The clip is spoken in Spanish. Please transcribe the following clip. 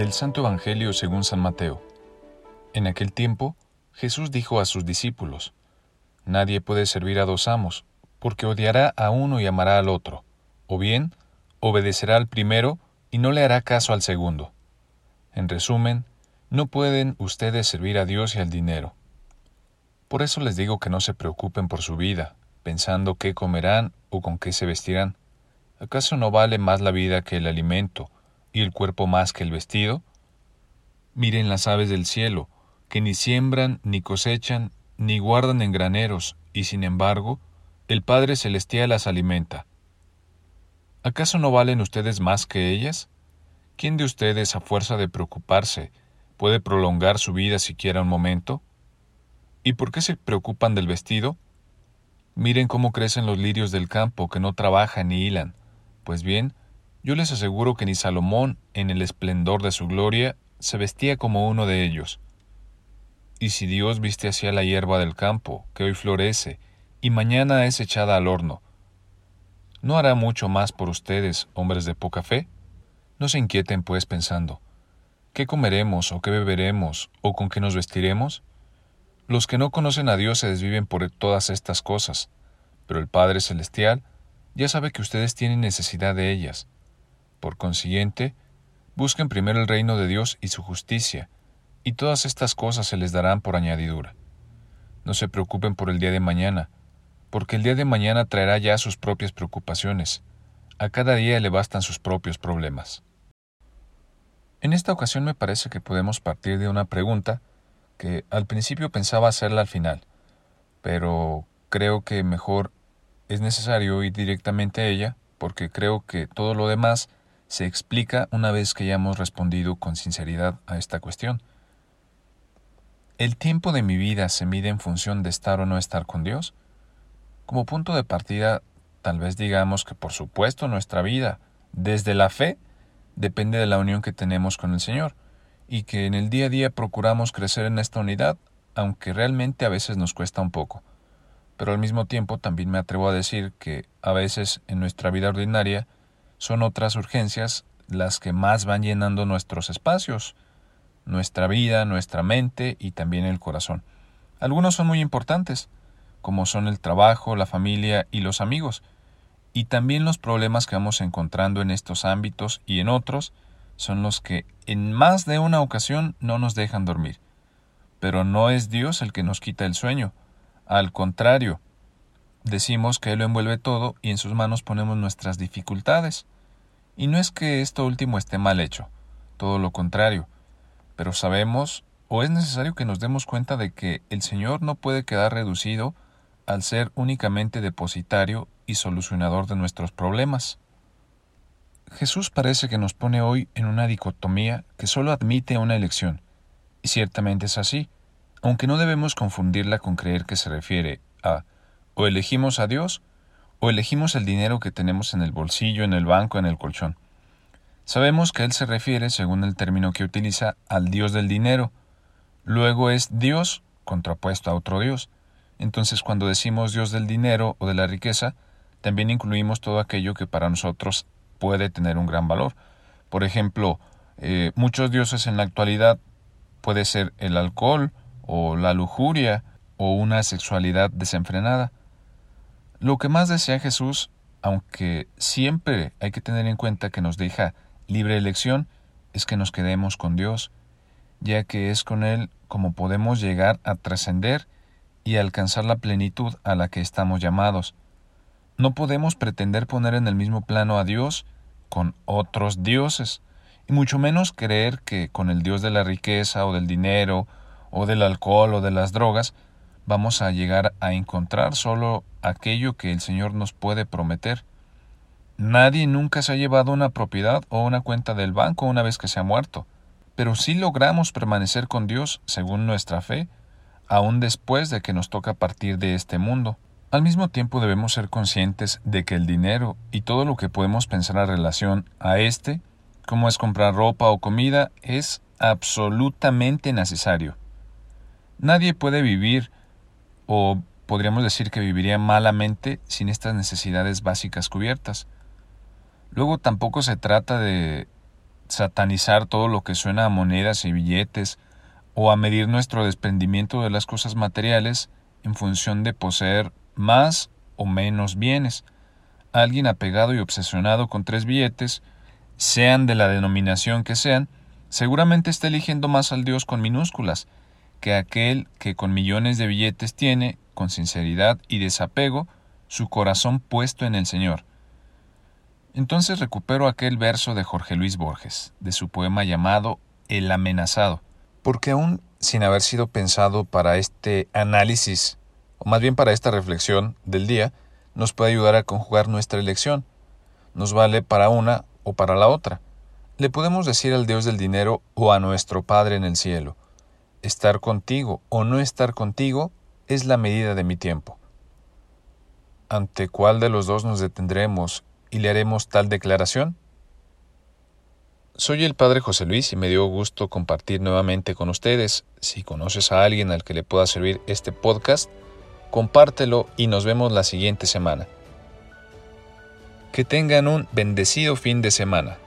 Del Santo Evangelio según San Mateo. En aquel tiempo, Jesús dijo a sus discípulos, Nadie puede servir a dos amos, porque odiará a uno y amará al otro, o bien, obedecerá al primero y no le hará caso al segundo. En resumen, no pueden ustedes servir a Dios y al dinero. Por eso les digo que no se preocupen por su vida, pensando qué comerán o con qué se vestirán. ¿Acaso no vale más la vida que el alimento y el cuerpo más que el vestido? Miren las aves del cielo, que ni siembran, ni cosechan, ni guardan en graneros, y sin embargo, el Padre Celestial las alimenta. ¿Acaso no valen ustedes más que ellas? ¿Quién de ustedes, a fuerza de preocuparse, puede prolongar su vida siquiera un momento? ¿Y por qué se preocupan del vestido? Miren cómo crecen los lirios del campo que no trabajan ni hilan. Pues bien, yo les aseguro que ni Salomón, en el esplendor de su gloria, se vestía como uno de ellos. Y si Dios viste hacia la hierba del campo, que hoy florece, y mañana es echada al horno, ¿no hará mucho más por ustedes, hombres de poca fe? No se inquieten, pues, pensando, ¿qué comeremos o qué beberemos o con qué nos vestiremos? Los que no conocen a Dios se desviven por todas estas cosas, pero el Padre Celestial ya sabe que ustedes tienen necesidad de ellas. Por consiguiente, busquen primero el reino de Dios y su justicia, y todas estas cosas se les darán por añadidura. No se preocupen por el día de mañana, porque el día de mañana traerá ya sus propias preocupaciones. A cada día le bastan sus propios problemas. En esta ocasión me parece que podemos partir de una pregunta que al principio pensaba hacerla al final, pero creo que mejor es necesario ir directamente a ella, porque creo que todo lo demás se explica una vez que ya hemos respondido con sinceridad a esta cuestión. ¿El tiempo de mi vida se mide en función de estar o no estar con Dios? Como punto de partida, tal vez digamos que por supuesto nuestra vida, desde la fe, depende de la unión que tenemos con el Señor, y que en el día a día procuramos crecer en esta unidad, aunque realmente a veces nos cuesta un poco. Pero al mismo tiempo también me atrevo a decir que a veces en nuestra vida ordinaria son otras urgencias las que más van llenando nuestros espacios, nuestra vida, nuestra mente y también el corazón. Algunos son muy importantes, como son el trabajo, la familia y los amigos, y también los problemas que vamos encontrando en estos ámbitos y en otros son los que en más de una ocasión no nos dejan dormir. Pero no es Dios el que nos quita el sueño. Al contrario, decimos que Él lo envuelve todo y en sus manos ponemos nuestras dificultades. Y no es que esto último esté mal hecho, todo lo contrario, pero sabemos o es necesario que nos demos cuenta de que el Señor no puede quedar reducido al ser únicamente depositario y solucionador de nuestros problemas. Jesús parece que nos pone hoy en una dicotomía que solo admite una elección, y ciertamente es así, aunque no debemos confundirla con creer que se refiere a o elegimos a Dios o elegimos el dinero que tenemos en el bolsillo, en el banco, en el colchón. Sabemos que Él se refiere, según el término que utiliza, al Dios del dinero. Luego es Dios contrapuesto a otro Dios. Entonces cuando decimos Dios del dinero o de la riqueza, también incluimos todo aquello que para nosotros puede tener un gran valor. Por ejemplo, eh, muchos dioses en la actualidad puede ser el alcohol o la lujuria o una sexualidad desenfrenada. Lo que más desea Jesús, aunque siempre hay que tener en cuenta que nos deja libre elección, es que nos quedemos con Dios, ya que es con Él como podemos llegar a trascender y alcanzar la plenitud a la que estamos llamados. No podemos pretender poner en el mismo plano a Dios con otros dioses, y mucho menos creer que con el Dios de la riqueza o del dinero o del alcohol o de las drogas vamos a llegar a encontrar solo aquello que el Señor nos puede prometer. Nadie nunca se ha llevado una propiedad o una cuenta del banco una vez que se ha muerto, pero sí logramos permanecer con Dios según nuestra fe, aun después de que nos toca partir de este mundo. Al mismo tiempo debemos ser conscientes de que el dinero y todo lo que podemos pensar en relación a este, como es comprar ropa o comida, es absolutamente necesario. Nadie puede vivir, o podríamos decir que viviría malamente sin estas necesidades básicas cubiertas. Luego tampoco se trata de satanizar todo lo que suena a monedas y billetes, o a medir nuestro desprendimiento de las cosas materiales en función de poseer más o menos bienes. Alguien apegado y obsesionado con tres billetes, sean de la denominación que sean, seguramente está eligiendo más al Dios con minúsculas que aquel que con millones de billetes tiene, con sinceridad y desapego, su corazón puesto en el Señor. Entonces recupero aquel verso de Jorge Luis Borges, de su poema llamado El amenazado, porque aún sin haber sido pensado para este análisis, o más bien para esta reflexión del día, nos puede ayudar a conjugar nuestra elección. Nos vale para una o para la otra. Le podemos decir al Dios del dinero o a nuestro Padre en el cielo, estar contigo o no estar contigo es la medida de mi tiempo. ¿Ante cuál de los dos nos detendremos y le haremos tal declaración? Soy el Padre José Luis y me dio gusto compartir nuevamente con ustedes. Si conoces a alguien al que le pueda servir este podcast, compártelo y nos vemos la siguiente semana. Que tengan un bendecido fin de semana.